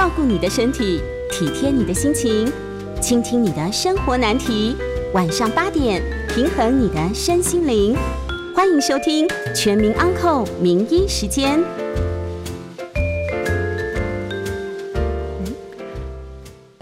照顾你的身体，体贴你的心情，倾听你的生活难题。晚上八点，平衡你的身心灵。欢迎收听《全民安扣名医时间》。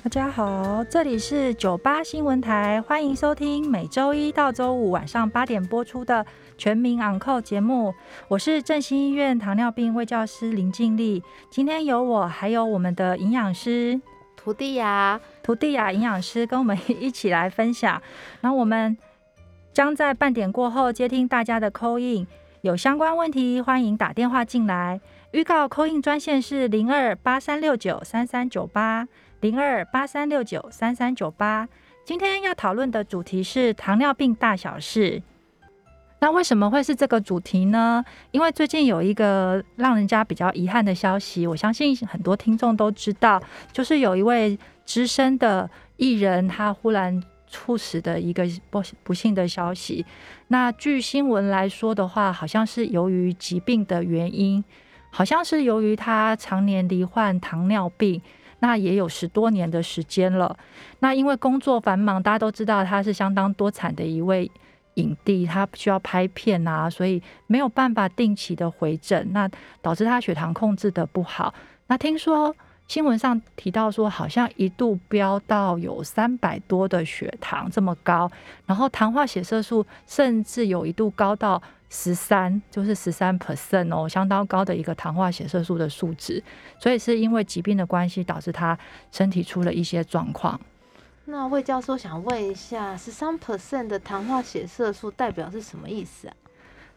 大家好，这里是九八新闻台，欢迎收听每周一到周五晚上八点播出的《全民昂扣》节目。我是振兴医院糖尿病卫教师林静丽，今天有我，还有我们的营养师徒弟呀，徒弟呀，营养师跟我们一起来分享。然后我们将在半点过后接听大家的扣印，有相关问题欢迎打电话进来。预告扣印专线是零二八三六九三三九八。零二八三六九三三九八，今天要讨论的主题是糖尿病大小事。那为什么会是这个主题呢？因为最近有一个让人家比较遗憾的消息，我相信很多听众都知道，就是有一位资深的艺人他忽然猝死的一个不不幸的消息。那据新闻来说的话，好像是由于疾病的原因，好像是由于他常年罹患糖尿病。那也有十多年的时间了。那因为工作繁忙，大家都知道他是相当多产的一位影帝，他需要拍片啊，所以没有办法定期的回诊，那导致他血糖控制的不好。那听说新闻上提到说，好像一度飙到有三百多的血糖这么高，然后糖化血色素甚至有一度高到。十三就是十三 percent 哦，相当高的一个糖化血色素的数值，所以是因为疾病的关系导致他身体出了一些状况。那魏教授想问一下，十三 percent 的糖化血色素代表是什么意思啊？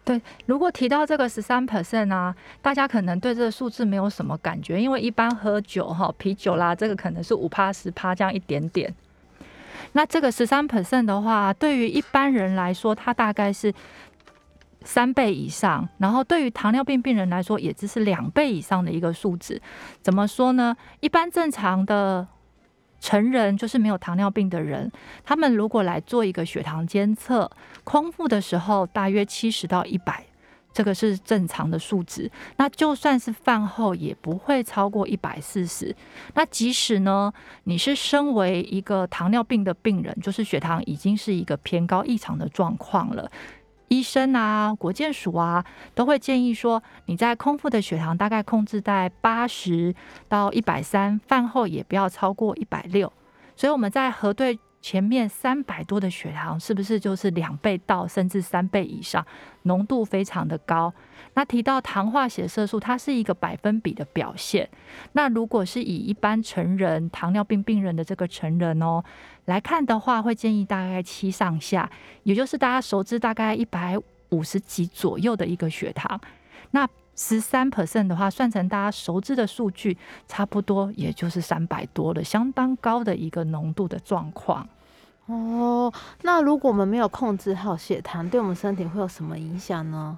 对，如果提到这个十三 percent 啊，大家可能对这个数字没有什么感觉，因为一般喝酒哈，啤酒啦，这个可能是五趴十趴这样一点点。那这个十三 percent 的话，对于一般人来说，它大概是。三倍以上，然后对于糖尿病病人来说，也只是两倍以上的一个数值。怎么说呢？一般正常的成人，就是没有糖尿病的人，他们如果来做一个血糖监测，空腹的时候大约七十到一百，这个是正常的数值。那就算是饭后，也不会超过一百四十。那即使呢，你是身为一个糖尿病的病人，就是血糖已经是一个偏高异常的状况了。医生啊，国健署啊，都会建议说，你在空腹的血糖大概控制在八十到一百三，饭后也不要超过一百六。所以我们在核对前面三百多的血糖，是不是就是两倍到甚至三倍以上，浓度非常的高？那提到糖化血色素，它是一个百分比的表现。那如果是以一般成人糖尿病病人的这个成人哦。来看的话，会建议大概七上下，也就是大家熟知大概一百五十几左右的一个血糖。那十三 percent 的话，算成大家熟知的数据，差不多也就是三百多了，相当高的一个浓度的状况。哦，那如果我们没有控制好血糖，对我们身体会有什么影响呢？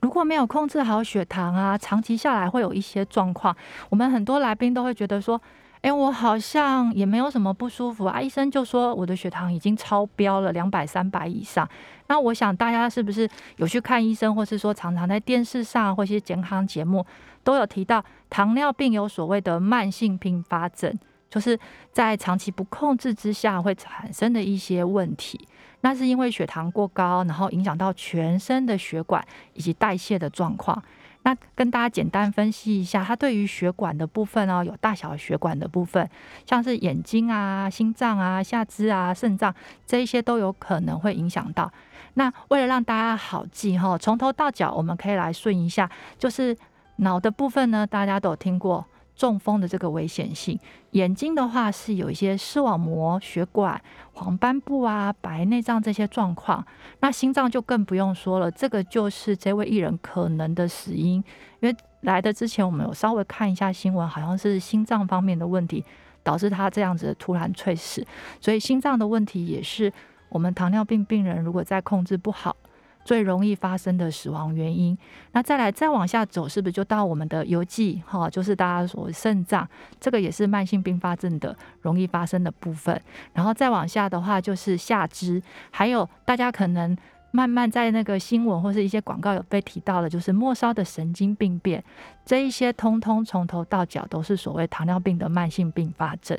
如果没有控制好血糖啊，长期下来会有一些状况。我们很多来宾都会觉得说。哎，我好像也没有什么不舒服啊，医生就说我的血糖已经超标了，两百、三百以上。那我想大家是不是有去看医生，或是说常常在电视上或一些健康节目都有提到糖尿病有所谓的慢性并发症，就是在长期不控制之下会产生的一些问题。那是因为血糖过高，然后影响到全身的血管以及代谢的状况。那跟大家简单分析一下，它对于血管的部分哦，有大小血管的部分，像是眼睛啊、心脏啊、下肢啊、肾脏这一些都有可能会影响到。那为了让大家好记哈，从头到脚我们可以来顺一下，就是脑的部分呢，大家都有听过。中风的这个危险性，眼睛的话是有一些视网膜、血管、黄斑部啊、白内障这些状况。那心脏就更不用说了，这个就是这位艺人可能的死因。因为来的之前，我们有稍微看一下新闻，好像是心脏方面的问题导致他这样子突然猝死。所以心脏的问题也是我们糖尿病病人如果在控制不好。最容易发生的死亡原因，那再来再往下走，是不是就到我们的邮寄哈？就是大家说肾脏，这个也是慢性并发症的容易发生的部分。然后再往下的话，就是下肢，还有大家可能慢慢在那个新闻或是一些广告有被提到的，就是末梢的神经病变，这一些通通从头到脚都是所谓糖尿病的慢性并发症，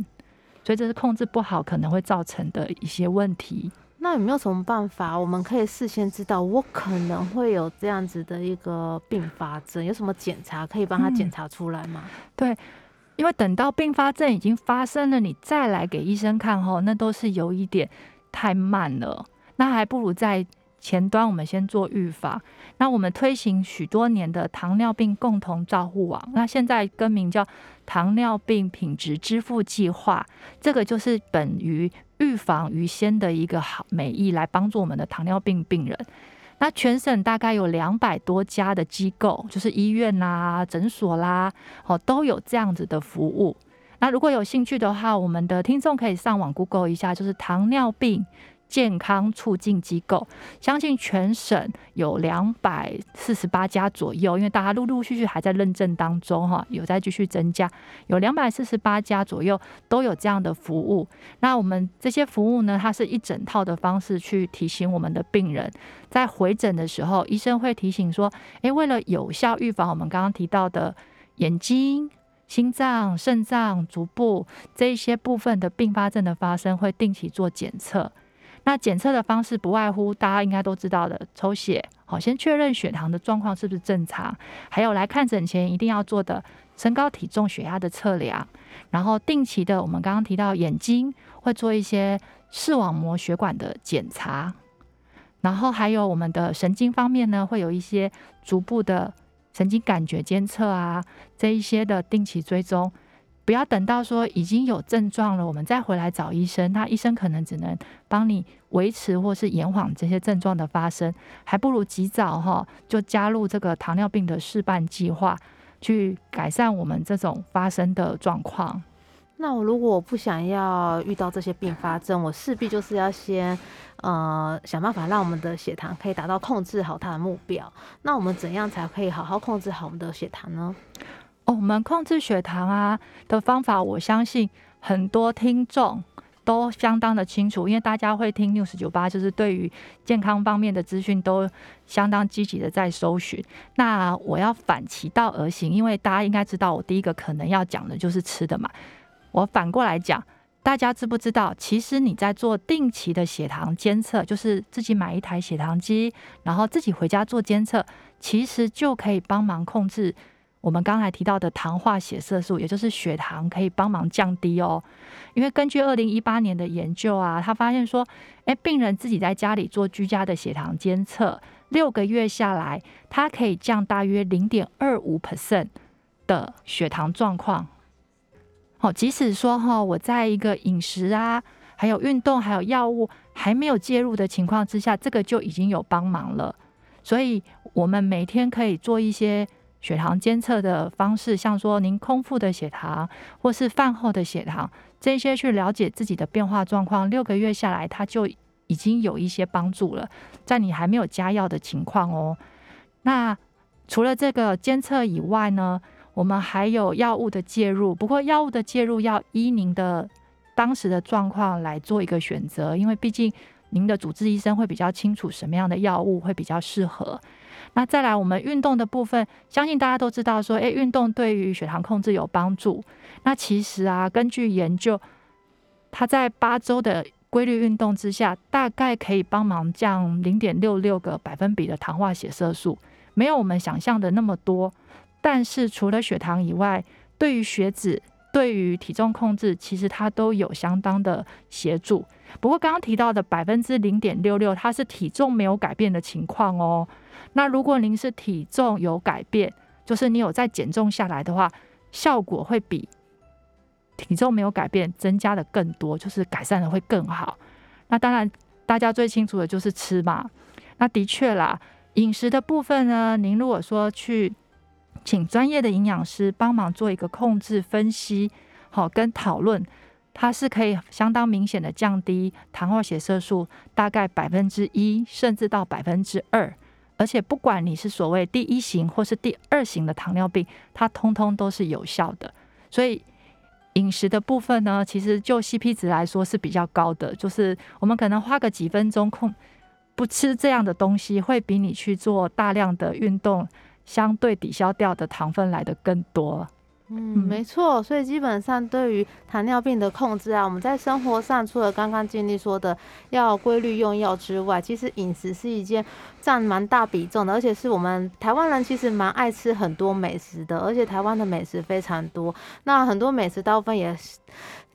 所以这是控制不好可能会造成的一些问题。那有没有什么办法，我们可以事先知道我可能会有这样子的一个并发症？有什么检查可以帮他检查出来吗？对，因为等到并发症已经发生了，你再来给医生看后，那都是有一点太慢了。那还不如在前端我们先做预防。那我们推行许多年的糖尿病共同照护网，那现在更名叫糖尿病品质支付计划，这个就是本于预防于先的一个好美意，来帮助我们的糖尿病病人。那全省大概有两百多家的机构，就是医院啦、诊所啦，哦，都有这样子的服务。那如果有兴趣的话，我们的听众可以上网 Google 一下，就是糖尿病。健康促进机构，相信全省有两百四十八家左右，因为大家陆陆续续还在认证当中，哈，有在继续增加，有两百四十八家左右都有这样的服务。那我们这些服务呢，它是一整套的方式去提醒我们的病人，在回诊的时候，医生会提醒说，诶，为了有效预防我们刚刚提到的眼睛、心脏、肾脏、足部这一些部分的并发症的发生，会定期做检测。那检测的方式不外乎大家应该都知道的，抽血，好，先确认血糖的状况是不是正常，还有来看诊前一定要做的身高体重血压的测量，然后定期的我们刚刚提到眼睛会做一些视网膜血管的检查，然后还有我们的神经方面呢，会有一些逐步的神经感觉监测啊，这一些的定期追踪。不要等到说已经有症状了，我们再回来找医生，那医生可能只能帮你维持或是延缓这些症状的发生，还不如及早哈就加入这个糖尿病的事办计划，去改善我们这种发生的状况。那我如果我不想要遇到这些并发症，我势必就是要先呃想办法让我们的血糖可以达到控制好它的目标。那我们怎样才可以好好控制好我们的血糖呢？我们控制血糖啊的方法，我相信很多听众都相当的清楚，因为大家会听 news 九八，就是对于健康方面的资讯都相当积极的在搜寻。那我要反其道而行，因为大家应该知道，我第一个可能要讲的就是吃的嘛。我反过来讲，大家知不知道，其实你在做定期的血糖监测，就是自己买一台血糖机，然后自己回家做监测，其实就可以帮忙控制。我们刚才提到的糖化血色素，也就是血糖，可以帮忙降低哦。因为根据二零一八年的研究啊，他发现说，诶，病人自己在家里做居家的血糖监测，六个月下来，它可以降大约零点二五 percent 的血糖状况。好，即使说哈，我在一个饮食啊，还有运动，还有药物还没有介入的情况之下，这个就已经有帮忙了。所以，我们每天可以做一些。血糖监测的方式，像说您空腹的血糖，或是饭后的血糖，这些去了解自己的变化状况，六个月下来，它就已经有一些帮助了。在你还没有加药的情况哦。那除了这个监测以外呢，我们还有药物的介入。不过药物的介入要依您的当时的状况来做一个选择，因为毕竟您的主治医生会比较清楚什么样的药物会比较适合。那再来，我们运动的部分，相信大家都知道，说，诶，运动对于血糖控制有帮助。那其实啊，根据研究，它在八周的规律运动之下，大概可以帮忙降零点六六个百分比的糖化血色素，没有我们想象的那么多。但是除了血糖以外，对于血脂、对于体重控制，其实它都有相当的协助。不过刚刚提到的百分之零点六六，它是体重没有改变的情况哦。那如果您是体重有改变，就是你有在减重下来的话，效果会比体重没有改变增加的更多，就是改善的会更好。那当然，大家最清楚的就是吃嘛。那的确啦，饮食的部分呢，您如果说去请专业的营养师帮忙做一个控制分析，好跟讨论，它是可以相当明显的降低糖化血色素，大概百分之一，甚至到百分之二。而且不管你是所谓第一型或是第二型的糖尿病，它通通都是有效的。所以饮食的部分呢，其实就 CP 值来说是比较高的。就是我们可能花个几分钟控不吃这样的东西，会比你去做大量的运动，相对抵消掉的糖分来的更多。嗯，没错，所以基本上对于糖尿病的控制啊，我们在生活上除了刚刚经历说的要规律用药之外，其实饮食是一件占蛮大比重的，而且是我们台湾人其实蛮爱吃很多美食的，而且台湾的美食非常多，那很多美食大部分也是。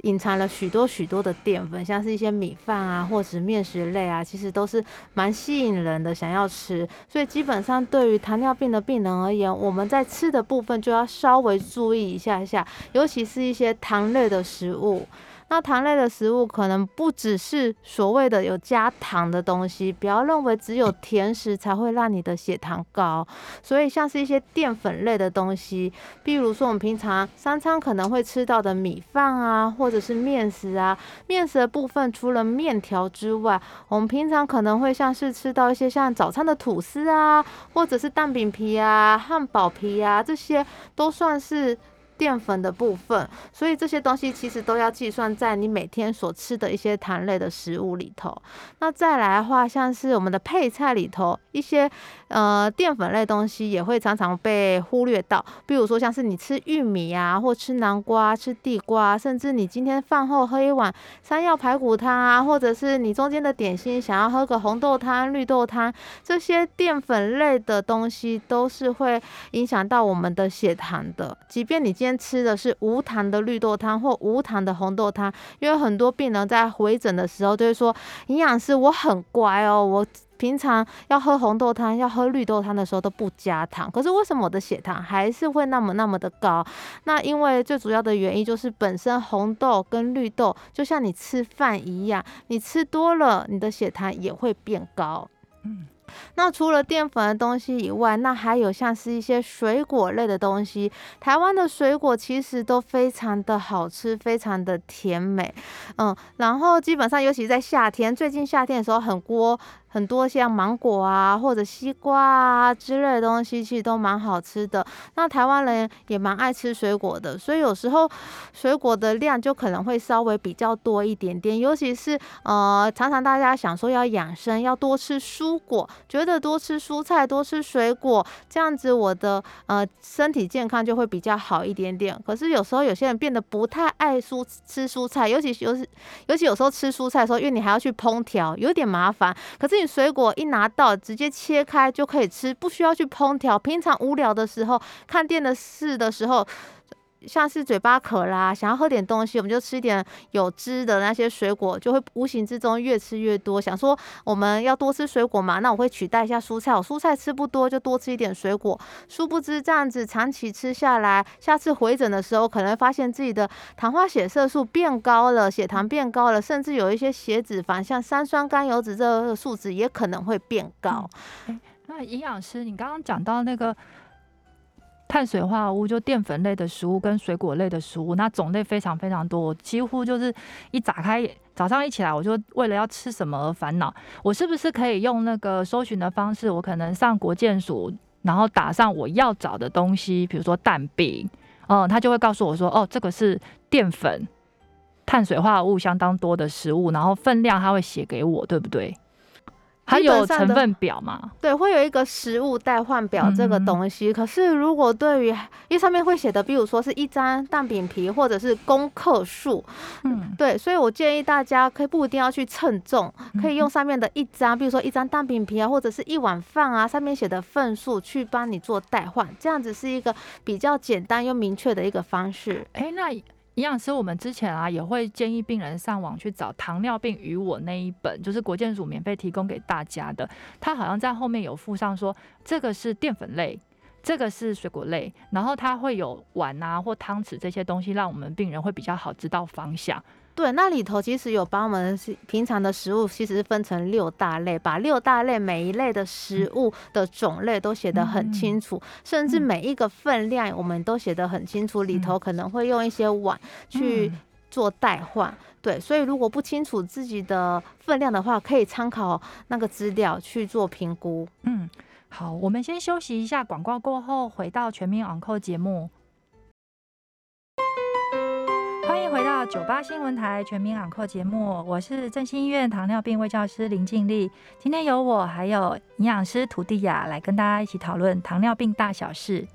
隐藏了许多许多的淀粉，像是一些米饭啊，或者面食类啊，其实都是蛮吸引人的，想要吃。所以基本上对于糖尿病的病人而言，我们在吃的部分就要稍微注意一下下，尤其是一些糖类的食物。那糖类的食物可能不只是所谓的有加糖的东西，不要认为只有甜食才会让你的血糖高。所以像是一些淀粉类的东西，比如说我们平常三餐可能会吃到的米饭啊，或者是面食啊。面食的部分除了面条之外，我们平常可能会像是吃到一些像早餐的吐司啊，或者是蛋饼皮啊、汉堡皮啊，这些都算是。淀粉的部分，所以这些东西其实都要计算在你每天所吃的一些糖类的食物里头。那再来的话，像是我们的配菜里头一些呃淀粉类东西也会常常被忽略到，比如说像是你吃玉米啊，或吃南瓜、吃地瓜，甚至你今天饭后喝一碗山药排骨汤啊，或者是你中间的点心想要喝个红豆汤、绿豆汤，这些淀粉类的东西都是会影响到我们的血糖的，即便你今天吃的是无糖的绿豆汤或无糖的红豆汤，因为很多病人在回诊的时候就会说，营养师我很乖哦，我平常要喝红豆汤、要喝绿豆汤的时候都不加糖，可是为什么我的血糖还是会那么那么的高？那因为最主要的原因就是本身红豆跟绿豆就像你吃饭一样，你吃多了，你的血糖也会变高。嗯。那除了淀粉的东西以外，那还有像是一些水果类的东西。台湾的水果其实都非常的好吃，非常的甜美，嗯，然后基本上尤其在夏天，最近夏天的时候很多。很多像芒果啊，或者西瓜啊之类的东西，其实都蛮好吃的。那台湾人也蛮爱吃水果的，所以有时候水果的量就可能会稍微比较多一点点。尤其是呃，常常大家想说要养生，要多吃蔬果，觉得多吃蔬菜、多吃水果，这样子我的呃身体健康就会比较好一点点。可是有时候有些人变得不太爱蔬吃蔬菜，尤其尤其尤其有时候吃蔬菜的时候，因为你还要去烹调，有点麻烦。可是你水果一拿到，直接切开就可以吃，不需要去烹调。平常无聊的时候，看电视的时候。像是嘴巴渴啦，想要喝点东西，我们就吃一点有汁的那些水果，就会无形之中越吃越多。想说我们要多吃水果嘛，那我会取代一下蔬菜，我蔬菜吃不多，就多吃一点水果。殊不知这样子长期吃下来，下次回诊的时候，可能发现自己的糖化血色素变高了，血糖变高了，甚至有一些血脂肪，像三酸甘油脂这个数值也可能会变高。那营养师，你刚刚讲到那个。碳水化合物就淀粉类的食物跟水果类的食物，那种类非常非常多，几乎就是一打开早上一起来，我就为了要吃什么而烦恼。我是不是可以用那个搜寻的方式？我可能上国健署，然后打上我要找的东西，比如说蛋饼，嗯，他就会告诉我说，哦，这个是淀粉、碳水化合物相当多的食物，然后分量他会写给我，对不对？它有成分表吗？对，会有一个食物代换表这个东西。可是如果对于，因为上面会写的，比如说是一张蛋饼皮，或者是公克数，嗯，对，所以我建议大家可以不一定要去称重，可以用上面的一张，比如说一张蛋饼皮啊，或者是一碗饭啊，上面写的份数去帮你做代换，这样子是一个比较简单又明确的一个方式。哎，那。营养师，我们之前啊也会建议病人上网去找《糖尿病与我》那一本，就是国健署免费提供给大家的。他好像在后面有附上说，这个是淀粉类，这个是水果类，然后它会有碗啊或汤匙这些东西，让我们病人会比较好知道方向。对，那里头其实有把我们平常的食物其实是分成六大类，把六大类每一类的食物的种类都写得很清楚，甚至每一个分量我们都写得很清楚。里头可能会用一些碗去做代换，对，所以如果不清楚自己的分量的话，可以参考那个资料去做评估。嗯，好，我们先休息一下，广告过后回到全民昂扣节目。欢迎回到九八新闻台全民朗课节目，我是振兴医院糖尿病卫教师林静丽。今天由我还有营养师徒弟雅来跟大家一起讨论糖尿病大小事。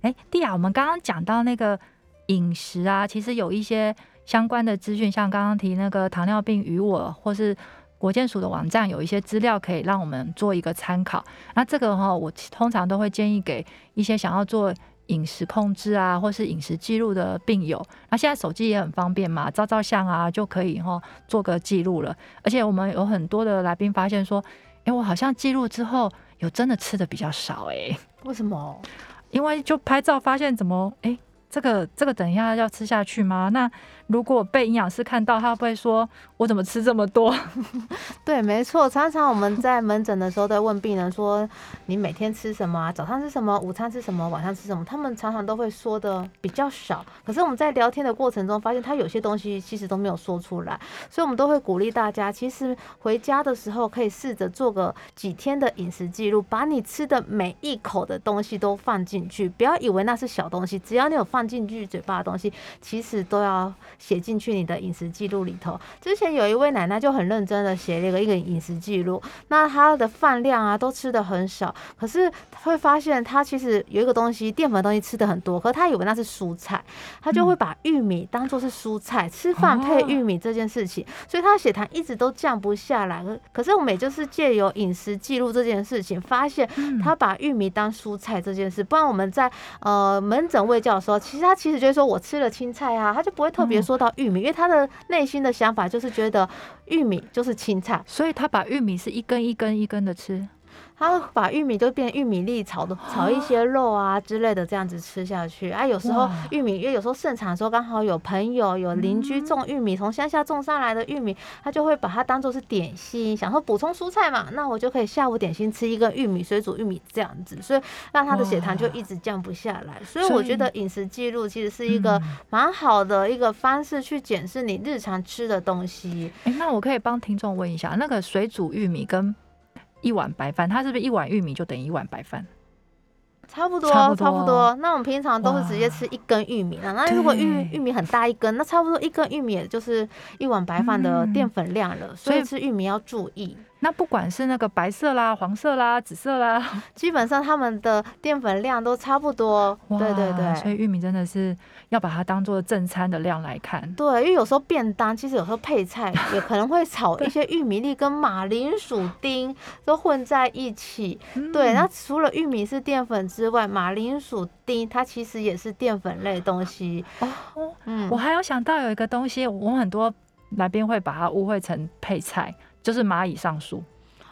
哎，蒂雅，我们刚刚讲到那个饮食啊，其实有一些相关的资讯，像刚刚提那个糖尿病与我，或是国健署的网站有一些资料可以让我们做一个参考。那这个哈，我通常都会建议给一些想要做。饮食控制啊，或是饮食记录的病友，那现在手机也很方便嘛，照照相啊就可以哈做个记录了。而且我们有很多的来宾发现说，哎，我好像记录之后有真的吃的比较少哎，为什么？因为就拍照发现怎么哎。这个这个等一下要吃下去吗？那如果被营养师看到，他会说我怎么吃这么多？对，没错。常常我们在门诊的时候都问病人说：“你每天吃什么啊？早上吃什么？午餐吃什么？晚上吃什么？”他们常常都会说的比较少。可是我们在聊天的过程中，发现他有些东西其实都没有说出来。所以我们都会鼓励大家，其实回家的时候可以试着做个几天的饮食记录，把你吃的每一口的东西都放进去。不要以为那是小东西，只要你有放。进去嘴巴的东西，其实都要写进去你的饮食记录里头。之前有一位奶奶就很认真的写了一个一个饮食记录，那她的饭量啊都吃的很少，可是会发现她其实有一个东西淀粉东西吃的很多，可她以为那是蔬菜，她就会把玉米当做是蔬菜，吃饭配玉米这件事情，所以她的血糖一直都降不下来。可是我们也就是借由饮食记录这件事情，发现她把玉米当蔬菜这件事，不然我们在呃门诊喂教的时候。其实她其实就是说我吃了青菜啊，她就不会特别说说到玉米，因为他的内心的想法就是觉得玉米就是青菜，所以他把玉米是一根一根一根的吃。他把玉米就变玉米粒炒的炒一些肉啊之类的这样子吃下去啊，有时候玉米因为有时候盛产的时候刚好有朋友有邻居种玉米，从乡下种上来的玉米，他就会把它当做是点心，想说补充蔬菜嘛，那我就可以下午点心吃一个玉米水煮玉米这样子，所以让他的血糖就一直降不下来。所以我觉得饮食记录其实是一个蛮好的一个方式去检视你日常吃的东西。哎，那我可以帮听众问一下，那个水煮玉米跟一碗白饭，它是不是一碗玉米就等于一碗白饭？差不多，差不多。那我们平常都是直接吃一根玉米了。那如果玉玉米很大一根，那差不多一根玉米也就是一碗白饭的淀粉量了。所以吃玉米要注意。那不管是那个白色啦、黄色啦、紫色啦，基本上它们的淀粉量都差不多。对对对，所以玉米真的是要把它当做正餐的量来看。对，因为有时候便当其实有时候配菜 也可能会炒一些玉米粒跟马铃薯丁都混在一起。对，那除了玉米是淀粉之外，马铃薯丁它其实也是淀粉类东西。哦，嗯，我还有想到有一个东西，我们很多来宾会把它误会成配菜。就是蚂蚁上树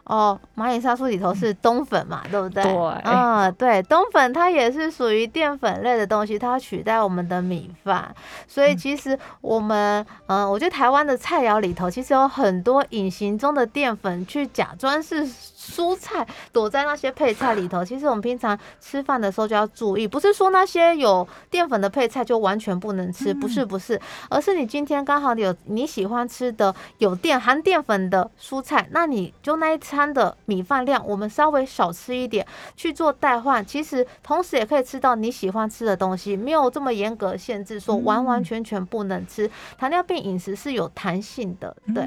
哦，蚂蚁上树里头是冬粉嘛，对不对？对，嗯，对，冬粉它也是属于淀粉类的东西，它取代我们的米饭，所以其实我们，嗯，我觉得台湾的菜肴里头其实有很多隐形中的淀粉，去假装是。蔬菜躲在那些配菜里头，其实我们平常吃饭的时候就要注意，不是说那些有淀粉的配菜就完全不能吃，不是不是，而是你今天刚好有你喜欢吃的有淀含淀粉的蔬菜，那你就那一餐的米饭量，我们稍微少吃一点去做代换，其实同时也可以吃到你喜欢吃的东西，没有这么严格限制说完完全全不能吃。糖尿病饮食是有弹性的，对。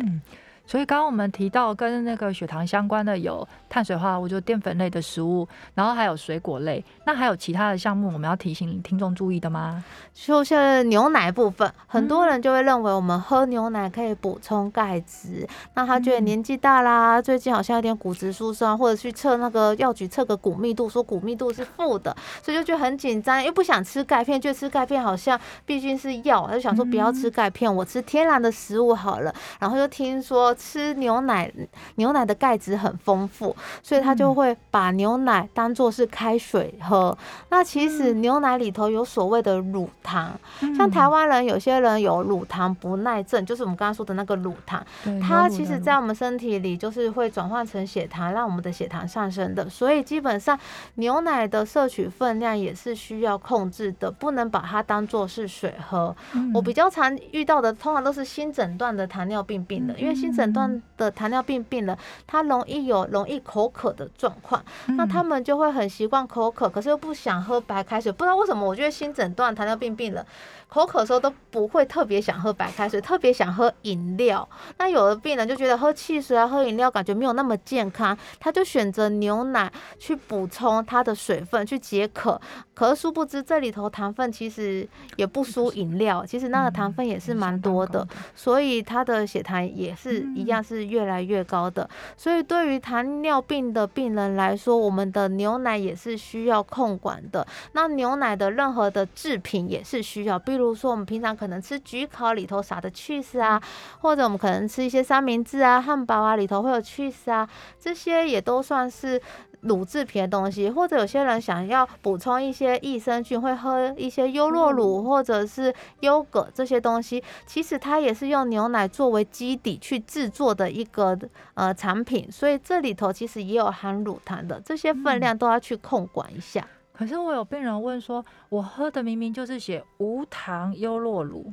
所以刚刚我们提到跟那个血糖相关的有碳水化合物，就淀粉类的食物，然后还有水果类。那还有其他的项目我们要提醒听众注意的吗？就是牛奶部分，很多人就会认为我们喝牛奶可以补充钙质。那他觉得年纪大啦，最近好像有点骨质疏松，或者去测那个药局测个骨密度，说骨密度是负的，所以就觉得很紧张，又不想吃钙片，觉得吃钙片好像毕竟是药，他就想说不要吃钙片，我吃天然的食物好了。然后就听说。吃牛奶，牛奶的钙质很丰富，所以他就会把牛奶当做是开水喝。那其实牛奶里头有所谓的乳糖，像台湾人有些人有乳糖不耐症，就是我们刚刚说的那个乳糖，它其实在我们身体里就是会转换成血糖，让我们的血糖上升的。所以基本上牛奶的摄取分量也是需要控制的，不能把它当做是水喝。我比较常遇到的，通常都是新诊断的糖尿病病人，因为新诊诊断的糖尿病病人，他容易有容易口渴的状况，那他们就会很习惯口渴，可是又不想喝白开水，不知道为什么，我觉得新诊断糖尿病病人。口渴的时候都不会特别想喝白开水，特别想喝饮料。那有的病人就觉得喝汽水啊、喝饮料感觉没有那么健康，他就选择牛奶去补充它的水分，去解渴。可是殊不知这里头糖分其实也不输饮料，其实那个糖分也是蛮多的，所以他的血糖也是一样是越来越高的。所以对于糖尿病的病人来说，我们的牛奶也是需要控管的。那牛奶的任何的制品也是需要，比如。比如说，我们平常可能吃焗烤里头撒的 cheese 啊，或者我们可能吃一些三明治啊、汉堡啊，里头会有 cheese 啊，这些也都算是乳制品的东西。或者有些人想要补充一些益生菌，会喝一些优酪乳或者是优格这些东西，其实它也是用牛奶作为基底去制作的一个呃产品，所以这里头其实也有含乳糖的，这些分量都要去控管一下。可是我有病人问说，我喝的明明就是写无糖优酪乳，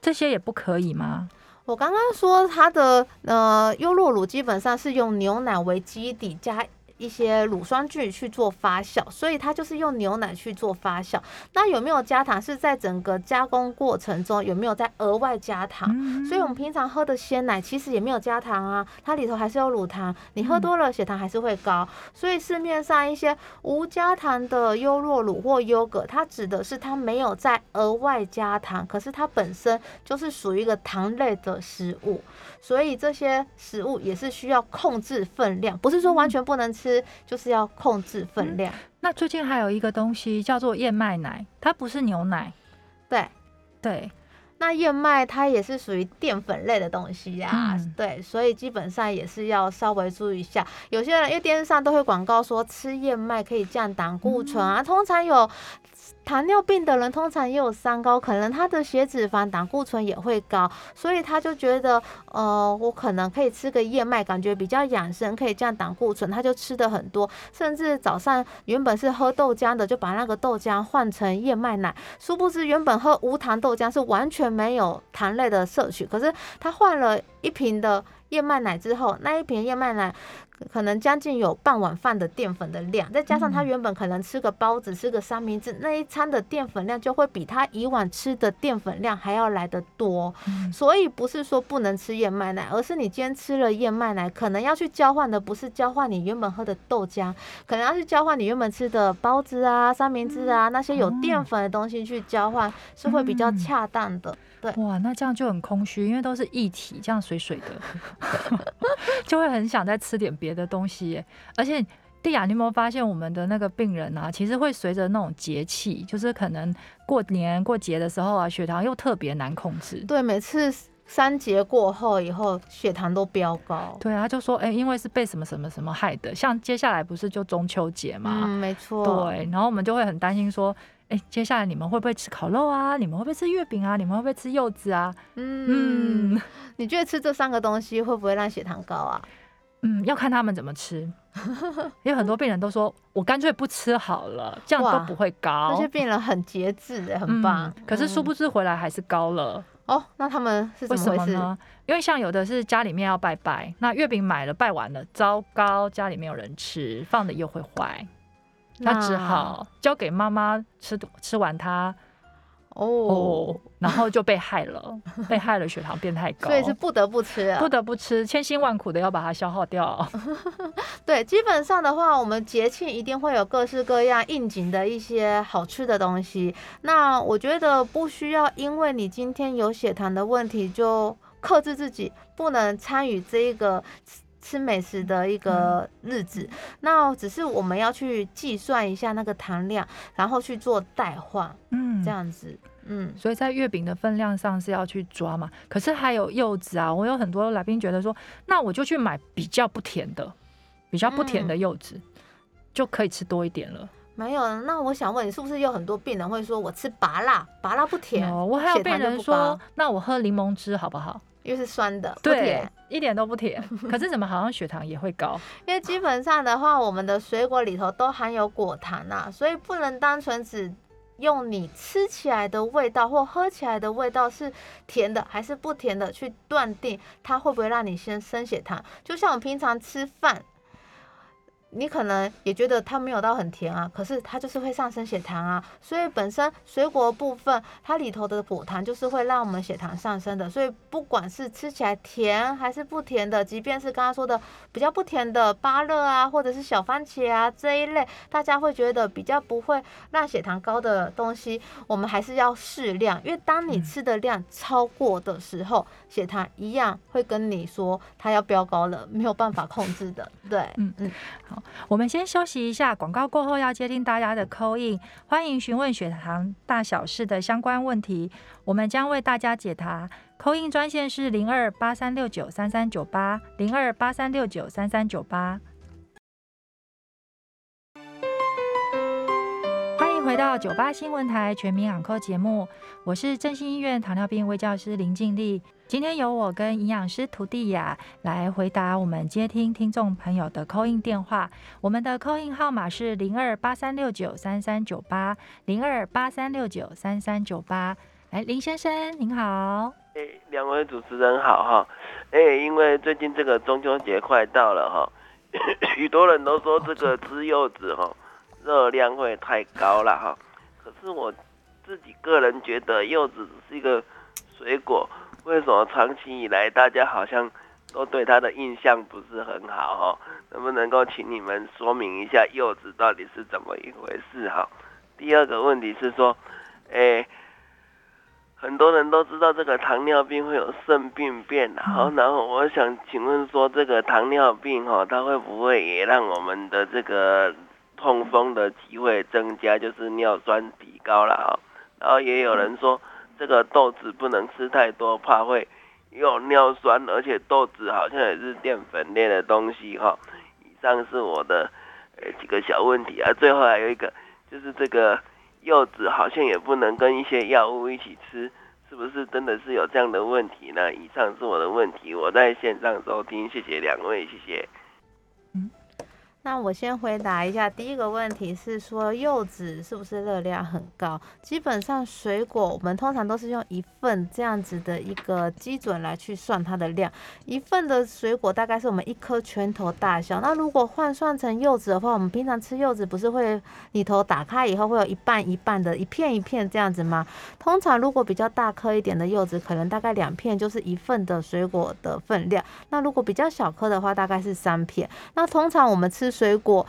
这些也不可以吗？我刚刚说它的呃优酪乳基本上是用牛奶为基底加。一些乳酸菌去做发酵，所以它就是用牛奶去做发酵。那有没有加糖？是在整个加工过程中有没有在额外加糖？所以我们平常喝的鲜奶其实也没有加糖啊，它里头还是有乳糖。你喝多了血糖还是会高。所以市面上一些无加糖的优酪乳或优格，它指的是它没有在额外加糖，可是它本身就是属于一个糖类的食物。所以这些食物也是需要控制分量，不是说完全不能吃，就是要控制分量。那最近还有一个东西叫做燕麦奶，它不是牛奶。对对，那燕麦它也是属于淀粉类的东西呀。对，所以基本上也是要稍微注意一下。有些人因为电视上都会广告说吃燕麦可以降胆固醇啊，通常有。糖尿病的人通常也有三高，可能他的血脂、肪、胆固醇也会高，所以他就觉得，呃，我可能可以吃个燕麦，感觉比较养生，可以降胆固醇，他就吃的很多，甚至早上原本是喝豆浆的，就把那个豆浆换成燕麦奶，殊不知原本喝无糖豆浆是完全没有糖类的摄取，可是他换了一瓶的燕麦奶之后，那一瓶燕麦奶。可能将近有半碗饭的淀粉的量，再加上他原本可能吃个包子、吃个三明治，那一餐的淀粉量就会比他以往吃的淀粉量还要来得多。所以不是说不能吃燕麦奶，而是你今天吃了燕麦奶，可能要去交换的不是交换你原本喝的豆浆，可能要去交换你原本吃的包子啊、三明治啊那些有淀粉的东西去交换，是会比较恰当的。对，哇，那这样就很空虚，因为都是一体，这样水水的，就会很想再吃点别的东西。而且，蒂亚，你有没有发现我们的那个病人啊，其实会随着那种节气，就是可能过年过节的时候啊，血糖又特别难控制。对，每次三节过后以后，血糖都飙高。对啊，他就说，哎，因为是被什么什么什么害的。像接下来不是就中秋节嘛？嗯，没错。对，然后我们就会很担心说。哎，接下来你们会不会吃烤肉啊？你们会不会吃月饼啊？你们会不会吃柚子啊？嗯，你觉得吃这三个东西会不会让血糖高啊？嗯，要看他们怎么吃。有很多病人都说，我干脆不吃好了，这样都不会高。那些病人很节制，很棒。可是殊不知回来还是高了。哦，那他们是怎么回事呢？因为像有的是家里面要拜拜，那月饼买了拜完了，糟糕，家里没有人吃，放的又会坏。那只好交给妈妈吃，吃完它哦，然后就被害了，被害了，血糖变太高，所以是不得不吃，不得不吃，千辛万苦的要把它消耗掉。对，基本上的话，我们节庆一定会有各式各样应景的一些好吃的东西。那我觉得不需要，因为你今天有血糖的问题，就克制自己，不能参与这一个。吃美食的一个日子，那只是我们要去计算一下那个糖量，然后去做代换，嗯，这样子，嗯，所以在月饼的分量上是要去抓嘛。可是还有柚子啊，我有很多来宾觉得说，那我就去买比较不甜的，比较不甜的柚子，就可以吃多一点了。没有，那我想问你，是不是有很多病人会说我吃拔辣，拔辣不甜？哦我还有病人说，那我喝柠檬汁好不好？因为是酸的，不甜，一点都不甜。可是怎么好像血糖也会高？因为基本上的话，我们的水果里头都含有果糖啊，所以不能单纯只用你吃起来的味道或喝起来的味道是甜的还是不甜的去断定它会不会让你先升血糖。就像我们平常吃饭。你可能也觉得它没有到很甜啊，可是它就是会上升血糖啊。所以本身水果部分它里头的果糖就是会让我们血糖上升的。所以不管是吃起来甜还是不甜的，即便是刚刚说的比较不甜的芭乐啊，或者是小番茄啊这一类，大家会觉得比较不会让血糖高的东西，我们还是要适量。因为当你吃的量超过的时候，血糖一样会跟你说它要飙高了，没有办法控制的。对，嗯嗯，好。我们先休息一下，广告过后要接听大家的 call in，欢迎询问血糖大小事的相关问题，我们将为大家解答。call in 专线是零二八三六九三三九八零二八三六九三三九八。迎回到九八新闻台全民养科节目，我是振兴医院糖尿病卫教师林静丽。今天由我跟营养师涂地雅来回答我们接听听众朋友的 call in 电话。我们的 call in 号码是零二八三六九三三九八零二八三六九三三九八。哎，林先生您好。哎，两位主持人好哈。哎，因为最近这个中秋节快到了哈，许多人都说这个吃柚子哈热量会太高了哈。可是我自己个人觉得柚子是一个水果。为什么长期以来大家好像都对它的印象不是很好哈？能不能够请你们说明一下柚子到底是怎么一回事哈？第二个问题是说，诶，很多人都知道这个糖尿病会有肾病变，好，然后我想请问说，这个糖尿病哈，它会不会也让我们的这个痛风的机会增加，就是尿酸提高了哈？然后也有人说。这个豆子不能吃太多，怕会有尿酸，而且豆子好像也是淀粉类的东西哈。以上是我的呃几个小问题啊，最后还有一个就是这个柚子好像也不能跟一些药物一起吃，是不是真的是有这样的问题呢？以上是我的问题，我在线上收听，谢谢两位，谢谢。那我先回答一下，第一个问题是说柚子是不是热量很高？基本上水果我们通常都是用一份这样子的一个基准来去算它的量，一份的水果大概是我们一颗拳头大小。那如果换算成柚子的话，我们平常吃柚子不是会里头打开以后会有一半一半的一片一片这样子吗？通常如果比较大颗一点的柚子，可能大概两片就是一份的水果的分量。那如果比较小颗的话，大概是三片。那通常我们吃水果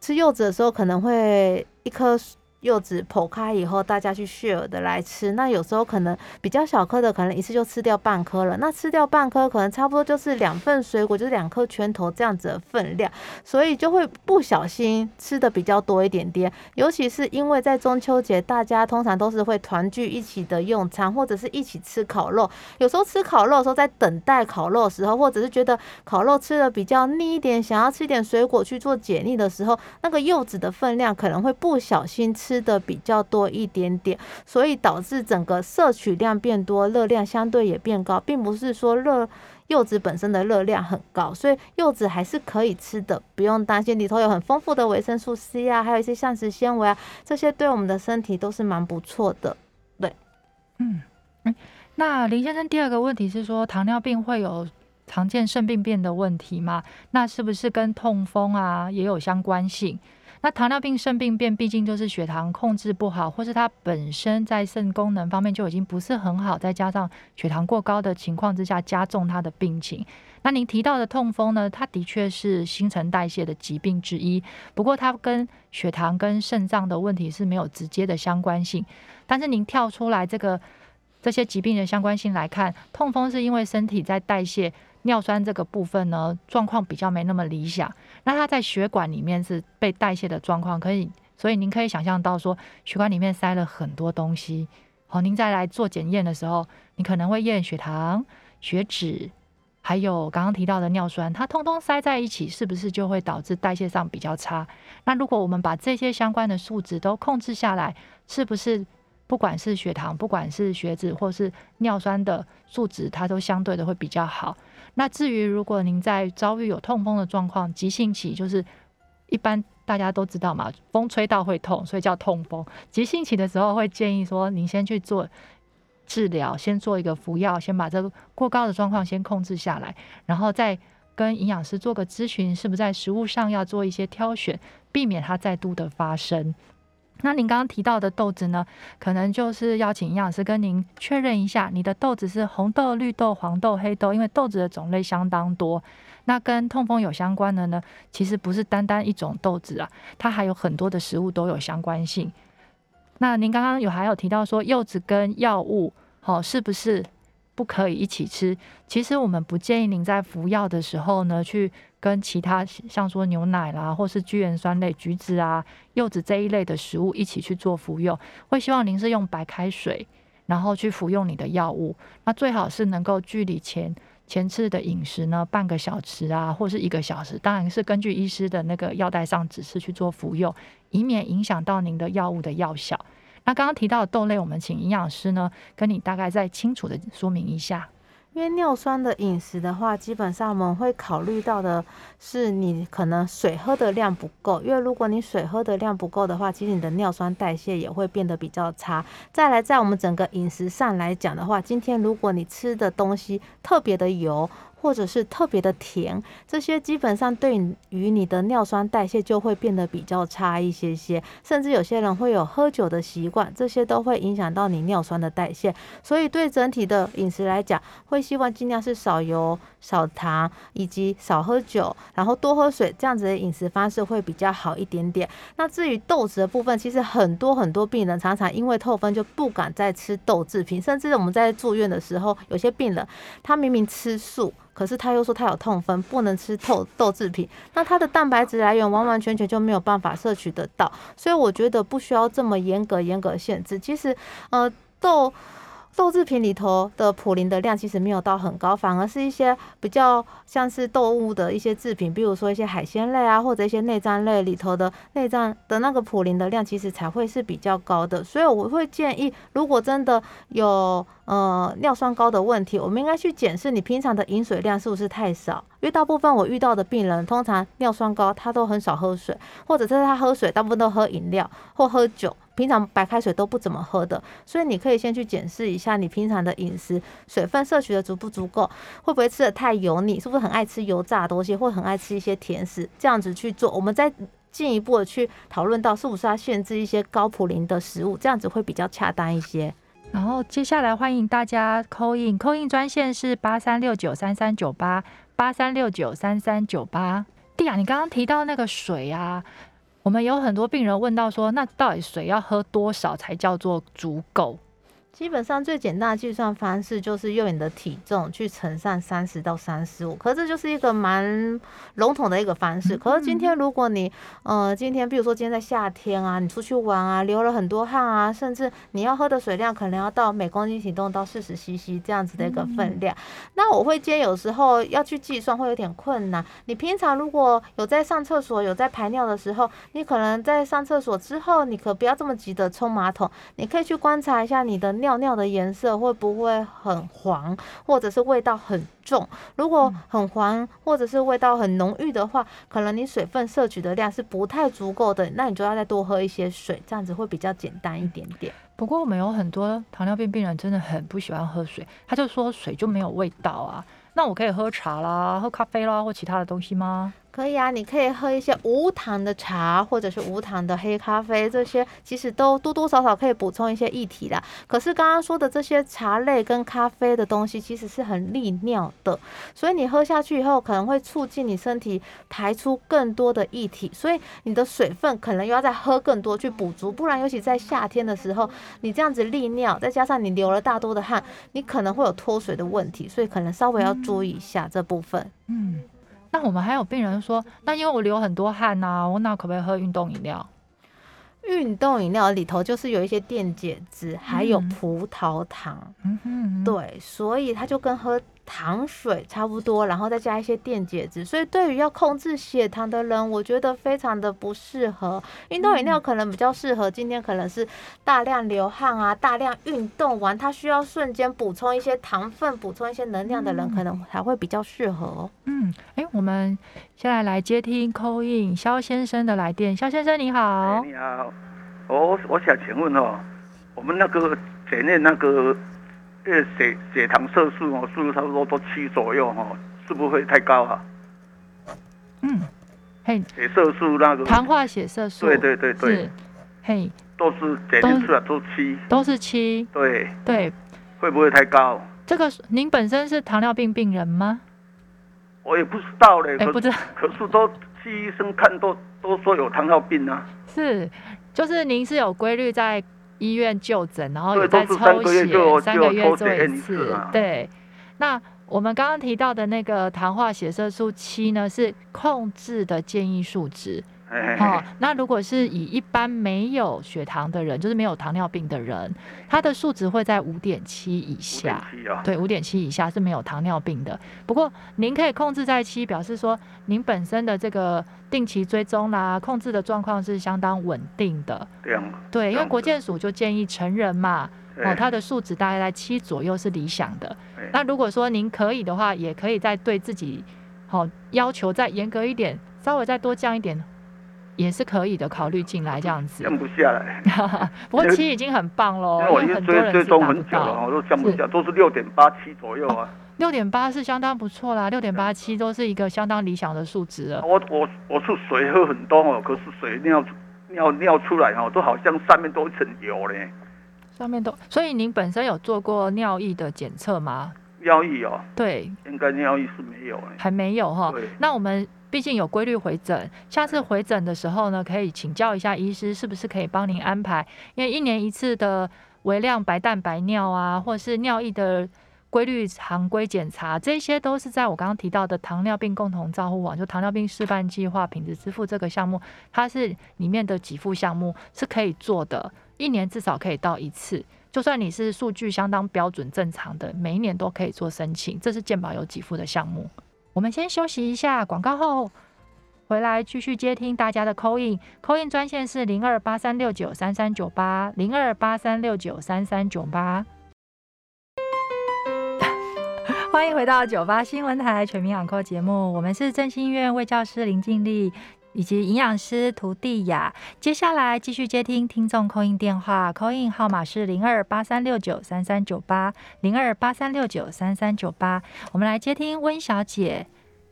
吃柚子的时候，可能会一颗。柚子剖开以后，大家去 share 的来吃。那有时候可能比较小颗的，可能一次就吃掉半颗了。那吃掉半颗，可能差不多就是两份水果，就是两颗拳头这样子的分量，所以就会不小心吃的比较多一点点。尤其是因为在中秋节，大家通常都是会团聚一起的用餐，或者是一起吃烤肉。有时候吃烤肉的时候，在等待烤肉的时候，或者是觉得烤肉吃的比较腻一点，想要吃一点水果去做解腻的时候，那个柚子的分量可能会不小心吃。吃的比较多一点点，所以导致整个摄取量变多，热量相对也变高，并不是说热柚子本身的热量很高，所以柚子还是可以吃的，不用担心，里头有很丰富的维生素 C 啊，还有一些膳食纤维啊，这些对我们的身体都是蛮不错的。对，嗯，那林先生第二个问题是说，糖尿病会有常见肾病变的问题吗？那是不是跟痛风啊也有相关性？那糖尿病肾病变，毕竟就是血糖控制不好，或是它本身在肾功能方面就已经不是很好，再加上血糖过高的情况之下，加重它的病情。那您提到的痛风呢？它的确是新陈代谢的疾病之一，不过它跟血糖跟肾脏的问题是没有直接的相关性。但是您跳出来这个这些疾病的相关性来看，痛风是因为身体在代谢。尿酸这个部分呢，状况比较没那么理想。那它在血管里面是被代谢的状况，可以，所以您可以想象到说，血管里面塞了很多东西。好，您再来做检验的时候，你可能会验血糖、血脂，还有刚刚提到的尿酸，它通通塞在一起，是不是就会导致代谢上比较差？那如果我们把这些相关的数值都控制下来，是不是不管是血糖、不管是血脂或是尿酸的数值，它都相对的会比较好？那至于如果您在遭遇有痛风的状况，急性期就是一般大家都知道嘛，风吹到会痛，所以叫痛风。急性期的时候会建议说，您先去做治疗，先做一个服药，先把这个过高的状况先控制下来，然后再跟营养师做个咨询，是不是在食物上要做一些挑选，避免它再度的发生。那您刚刚提到的豆子呢，可能就是要请营养师跟您确认一下，你的豆子是红豆、绿豆、黄豆、黑豆，因为豆子的种类相当多。那跟痛风有相关的呢，其实不是单单一种豆子啊，它还有很多的食物都有相关性。那您刚刚有还有提到说柚子跟药物，好是不是不可以一起吃？其实我们不建议您在服药的时候呢，去跟其他像说牛奶啦，或是聚盐酸类、橘子啊、柚子这一类的食物一起去做服用。会希望您是用白开水，然后去服用你的药物。那最好是能够距离前。前次的饮食呢，半个小时啊，或是一个小时，当然是根据医师的那个药袋上指示去做服用，以免影响到您的药物的药效。那刚刚提到的豆类，我们请营养师呢，跟你大概再清楚的说明一下。因为尿酸的饮食的话，基本上我们会考虑到的是你可能水喝的量不够。因为如果你水喝的量不够的话，其实你的尿酸代谢也会变得比较差。再来，在我们整个饮食上来讲的话，今天如果你吃的东西特别的油。或者是特别的甜，这些基本上对于你的尿酸代谢就会变得比较差一些些，甚至有些人会有喝酒的习惯，这些都会影响到你尿酸的代谢。所以对整体的饮食来讲，会希望尽量是少油、少糖，以及少喝酒，然后多喝水，这样子的饮食方式会比较好一点点。那至于豆子的部分，其实很多很多病人常常因为透风就不敢再吃豆制品，甚至我们在住院的时候，有些病人他明明吃素。可是他又说他有痛风，不能吃豆豆制品，那他的蛋白质来源完完全全就没有办法摄取得到，所以我觉得不需要这么严格严格限制。其实，呃，豆。豆制品里头的普林的量其实没有到很高，反而是一些比较像是动物的一些制品，比如说一些海鲜类啊，或者一些内脏类里头的内脏的那个普林的量，其实才会是比较高的。所以我会建议，如果真的有呃尿酸高的问题，我们应该去检视你平常的饮水量是不是太少。因为大部分我遇到的病人，通常尿酸高，他都很少喝水，或者是他喝水大部分都喝饮料或喝酒。平常白开水都不怎么喝的，所以你可以先去检视一下你平常的饮食水分摄取的足不足够，会不会吃的太油腻，是不是很爱吃油炸的东西，或很爱吃一些甜食，这样子去做，我们再进一步的去讨论到是不是要限制一些高普林的食物，这样子会比较恰当一些。然后接下来欢迎大家扣印，扣印专线是八三六九三三九八八三六九三三九八。弟啊，你刚刚提到那个水啊。我们有很多病人问到说，那到底水要喝多少才叫做足够？基本上最简单的计算方式就是用你的体重去乘上三十到三十五，可这就是一个蛮笼统的一个方式。可是今天如果你呃今天比如说今天在夏天啊，你出去玩啊，流了很多汗啊，甚至你要喝的水量可能要到每公斤体重到四十 CC 这样子的一个分量，那我会建议有时候要去计算会有点困难。你平常如果有在上厕所有在排尿的时候，你可能在上厕所之后，你可不要这么急的冲马桶，你可以去观察一下你的。尿尿尿的颜色会不会很黄，或者是味道很重？如果很黄，或者是味道很浓郁的话，可能你水分摄取的量是不太足够的，那你就要再多喝一些水，这样子会比较简单一点点。不过我们有很多糖尿病病人真的很不喜欢喝水，他就说水就没有味道啊。那我可以喝茶啦，喝咖啡啦，或其他的东西吗？可以啊，你可以喝一些无糖的茶，或者是无糖的黑咖啡，这些其实都多多少少可以补充一些液体的。可是刚刚说的这些茶类跟咖啡的东西，其实是很利尿的，所以你喝下去以后，可能会促进你身体排出更多的液体，所以你的水分可能又要再喝更多去补足，不然尤其在夏天的时候，你这样子利尿，再加上你流了大多的汗，你可能会有脱水的问题，所以可能稍微要注意一下这部分。嗯。那我们还有病人说，那因为我流很多汗呐，我那可不可以喝运动饮料？运动饮料里头就是有一些电解质，还有葡萄糖。嗯哼，对，所以它就跟喝。糖水差不多，然后再加一些电解质，所以对于要控制血糖的人，我觉得非常的不适合。运动饮料可能比较适合今天可能是大量流汗啊、大量运动完，他需要瞬间补充一些糖分、补充一些能量的人，可能才会比较适合哦。嗯，哎，我们现在来接听 call in 肖先生的来电。肖先生你好，你好，我我想请问哦，我们那个前面那个。这血血糖色素哦，是不是差不多都七左右哈？是不是会太高啊？嗯，嘿，血色素那个糖化血色素，对对对对，嘿，都是检验出来都七，都是七，对对，会不会太高？这个您本身是糖尿病病人吗？我也不知道嘞，哎，不知道，可是都去医生看都都说有糖尿病啊。是，就是您是有规律在。医院就诊，然后有在抽血，三个月做一次。对，那我们刚刚提到的那个糖化血色素七呢，是控制的建议数值。好，那如果是以一般没有血糖的人，就是没有糖尿病的人，他的数值会在五点七以下。对，五点七以下是没有糖尿病的。不过您可以控制在七，表示说您本身的这个定期追踪啦，控制的状况是相当稳定的。这样。对，因为国健署就建议成人嘛，哦，他的数值大概在七左右是理想的。那如果说您可以的话，也可以再对自己好要求再严格一点，稍微再多降一点。也是可以的，考虑进来这样子。降不下来，不过七已经很棒喽。因为我已经追追踪很久了，我都降不下，都是六点八七左右啊。六点八是相当不错啦，六点八七都是一个相当理想的数值了。我我我是水喝很多哦，可是水尿尿尿出来哦，都好像上面都一层油嘞。上面都，所以您本身有做过尿液的检测吗？尿液哦，对，应该尿液是没有还没有哈。对，那我们。毕竟有规律回诊，下次回诊的时候呢，可以请教一下医师，是不是可以帮您安排？因为一年一次的微量白蛋白尿啊，或是尿液的规律常规检查，这些都是在我刚刚提到的糖尿病共同照护网，就糖尿病示范计划品质支付这个项目，它是里面的给付项目是可以做的，一年至少可以到一次。就算你是数据相当标准正常的，每一年都可以做申请，这是健保有给付的项目。我们先休息一下，广告后回来继续接听大家的 call in，call in 专线是零二八三六九三三九八零二八三六九三三九八。欢迎回到九八新闻台全民养科节目，我们是振兴医院卫教师林静丽。以及营养师涂地雅，接下来继续接听听众扣印电话，扣印号码是零二八三六九三三九八零二八三六九三三九八。我们来接听温小姐，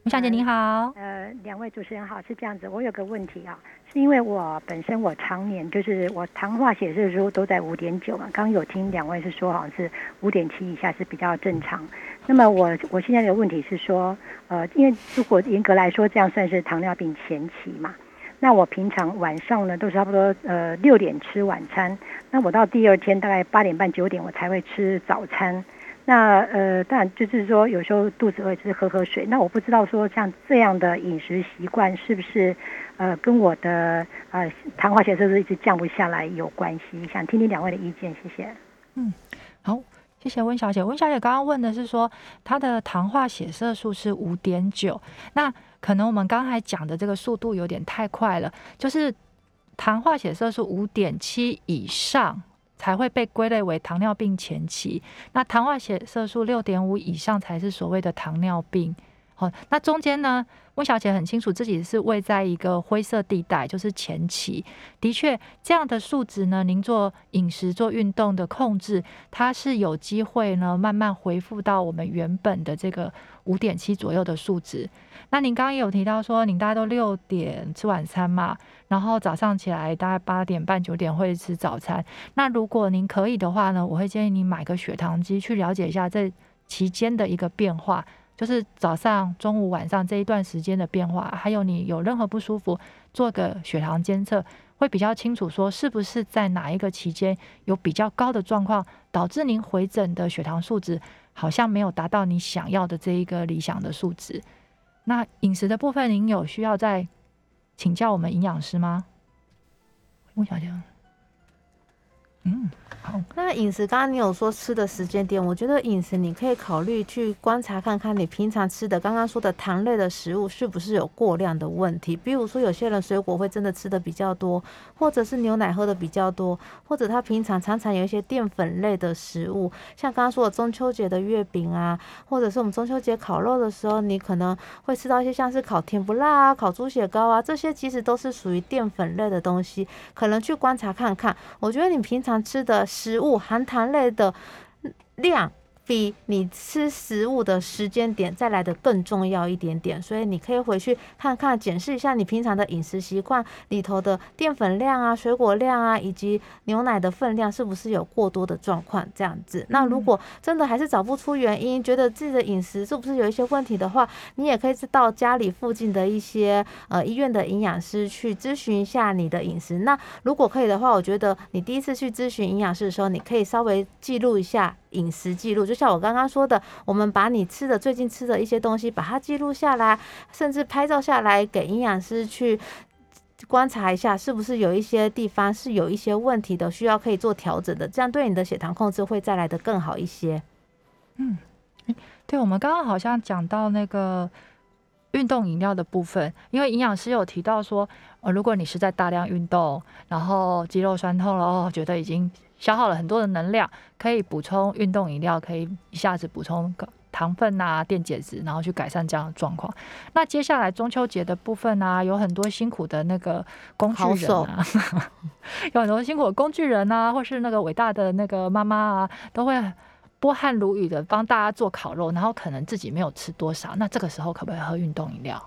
小姐您好。呃，两位主持人好，是这样子，我有个问题啊，是因为我本身我常年就是我糖化血色素都在五点九嘛，刚刚有听两位是说好像是五点七以下是比较正常。那么我我现在的问题是说，呃，因为如果严格来说，这样算是糖尿病前期嘛？那我平常晚上呢，都差不多呃六点吃晚餐，那我到第二天大概八点半九点我才会吃早餐。那呃，但就是说有时候肚子饿就是喝喝水。那我不知道说像这样的饮食习惯是不是呃跟我的呃糖化血色素一直降不下来有关系？想听听两位的意见，谢谢。嗯，好。谢谢温小姐。温小姐刚刚问的是说，她的糖化血色素是五点九，那可能我们刚才讲的这个速度有点太快了，就是糖化血色素五点七以上才会被归类为糖尿病前期，那糖化血色素六点五以上才是所谓的糖尿病。好，那中间呢？温小姐很清楚自己是位在一个灰色地带，就是前期。的确，这样的数值呢，您做饮食、做运动的控制，它是有机会呢慢慢恢复到我们原本的这个五点七左右的数值。那您刚刚也有提到说，您大概都六点吃晚餐嘛，然后早上起来大概八点半九点会吃早餐。那如果您可以的话呢，我会建议您买个血糖机，去了解一下这期间的一个变化。就是早上、中午、晚上这一段时间的变化，还有你有任何不舒服，做个血糖监测，会比较清楚说是不是在哪一个期间有比较高的状况，导致您回诊的血糖数值好像没有达到你想要的这一个理想的数值。那饮食的部分，您有需要再请教我们营养师吗？我想想，嗯，那饮食，刚刚你有说吃的时间点，我觉得饮食你可以考虑去观察看看，你平常吃的刚刚说的糖类的食物是不是有过量的问题。比如说，有些人水果会真的吃的比较多，或者是牛奶喝的比较多，或者他平常常常有一些淀粉类的食物，像刚刚说的中秋节的月饼啊，或者是我们中秋节烤肉的时候，你可能会吃到一些像是烤甜不辣啊、烤猪血糕啊，这些其实都是属于淀粉类的东西，可能去观察看看。我觉得你平常吃的食物含糖类的量。比你吃食物的时间点再来的更重要一点点，所以你可以回去看看，检视一下你平常的饮食习惯里头的淀粉量啊、水果量啊，以及牛奶的分量是不是有过多的状况。这样子，那如果真的还是找不出原因，觉得自己的饮食是不是有一些问题的话，你也可以是到家里附近的一些呃医院的营养师去咨询一下你的饮食。那如果可以的话，我觉得你第一次去咨询营养师的时候，你可以稍微记录一下。饮食记录，就像我刚刚说的，我们把你吃的最近吃的一些东西，把它记录下来，甚至拍照下来，给营养师去观察一下，是不是有一些地方是有一些问题的，需要可以做调整的，这样对你的血糖控制会再来的更好一些。嗯，对，我们刚刚好像讲到那个运动饮料的部分，因为营养师有提到说，呃，如果你是在大量运动，然后肌肉酸痛了，哦，觉得已经。消耗了很多的能量，可以补充运动饮料，可以一下子补充糖分啊、电解质，然后去改善这样的状况。那接下来中秋节的部分啊，有很多辛苦的那个工具人啊，有很多辛苦的工具人啊，或是那个伟大的那个妈妈啊，都会波汗如雨的帮大家做烤肉，然后可能自己没有吃多少，那这个时候可不可以喝运动饮料？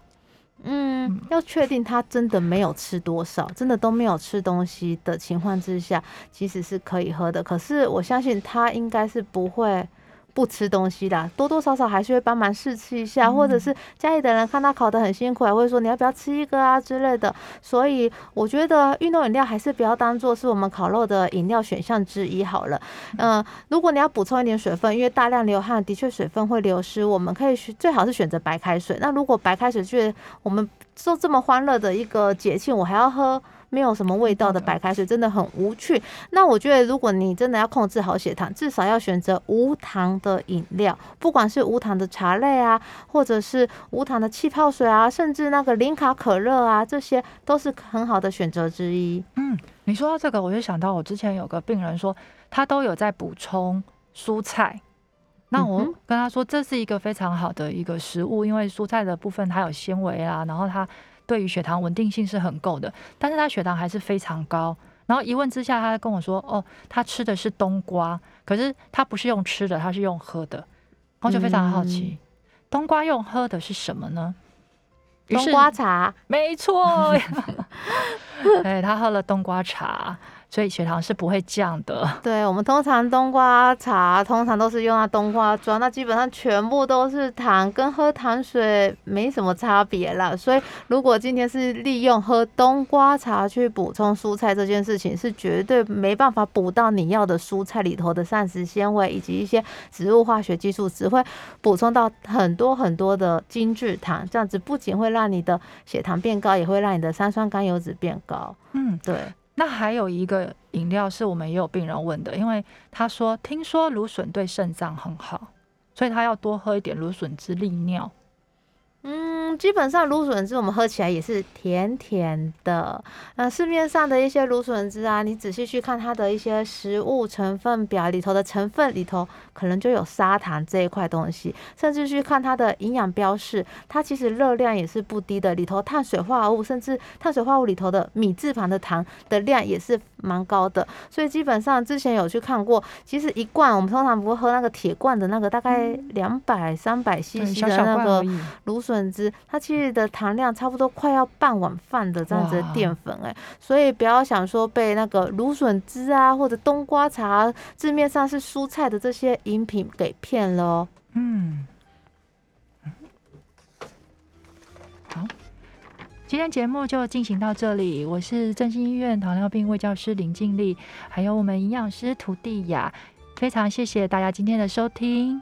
嗯，要确定他真的没有吃多少，真的都没有吃东西的情况之下，其实是可以喝的。可是我相信他应该是不会。不吃东西的，多多少少还是会帮忙试吃一下，或者是家里的人看他烤的很辛苦，还会说你要不要吃一个啊之类的。所以我觉得运动饮料还是不要当做是我们烤肉的饮料选项之一好了。嗯，如果你要补充一点水分，因为大量流汗的确水分会流失，我们可以最好是选择白开水。那如果白开水觉得我们做这么欢乐的一个节庆，我还要喝。没有什么味道的白开水真的很无趣。那我觉得，如果你真的要控制好血糖，至少要选择无糖的饮料，不管是无糖的茶类啊，或者是无糖的气泡水啊，甚至那个零卡可乐啊，这些都是很好的选择之一。嗯，你说到这个，我就想到我之前有个病人说，他都有在补充蔬菜。那我跟他说，这是一个非常好的一个食物，因为蔬菜的部分它有纤维啊，然后它。对于血糖稳定性是很够的，但是他血糖还是非常高。然后一问之下，他跟我说：“哦，他吃的是冬瓜，可是他不是用吃的，他是用喝的。”然后就非常好奇，冬瓜用喝的是什么呢？冬瓜茶，没错。对他喝了冬瓜茶。所以血糖是不会降的。对我们通常冬瓜茶通常都是用那冬瓜装，那基本上全部都是糖，跟喝糖水没什么差别了。所以如果今天是利用喝冬瓜茶去补充蔬菜这件事情，是绝对没办法补到你要的蔬菜里头的膳食纤维以及一些植物化学激素，只会补充到很多很多的精制糖，这样子不仅会让你的血糖变高，也会让你的三酸甘油脂变高。嗯，对。那还有一个饮料是我们也有病人问的，因为他说听说芦笋对肾脏很好，所以他要多喝一点芦笋汁利尿。嗯，基本上芦笋汁我们喝起来也是甜甜的。那市面上的一些芦笋汁啊，你仔细去看它的一些食物成分表里头的成分里头，可能就有砂糖这一块东西。甚至去看它的营养标示，它其实热量也是不低的，里头碳水化合物，甚至碳水化合物里头的米字旁的糖的量也是蛮高的。所以基本上之前有去看过，其实一罐我们通常不会喝那个铁罐的那个，大概两百三百 CC 的那个芦笋。笋汁，它其实的糖量差不多快要半碗饭的这样子的淀粉哎，所以不要想说被那个芦笋汁啊或者冬瓜茶字面上是蔬菜的这些饮品给骗了哦。嗯，好，今天节目就进行到这里，我是振兴医院糖尿病卫教师林静丽，还有我们营养师涂地雅，非常谢谢大家今天的收听。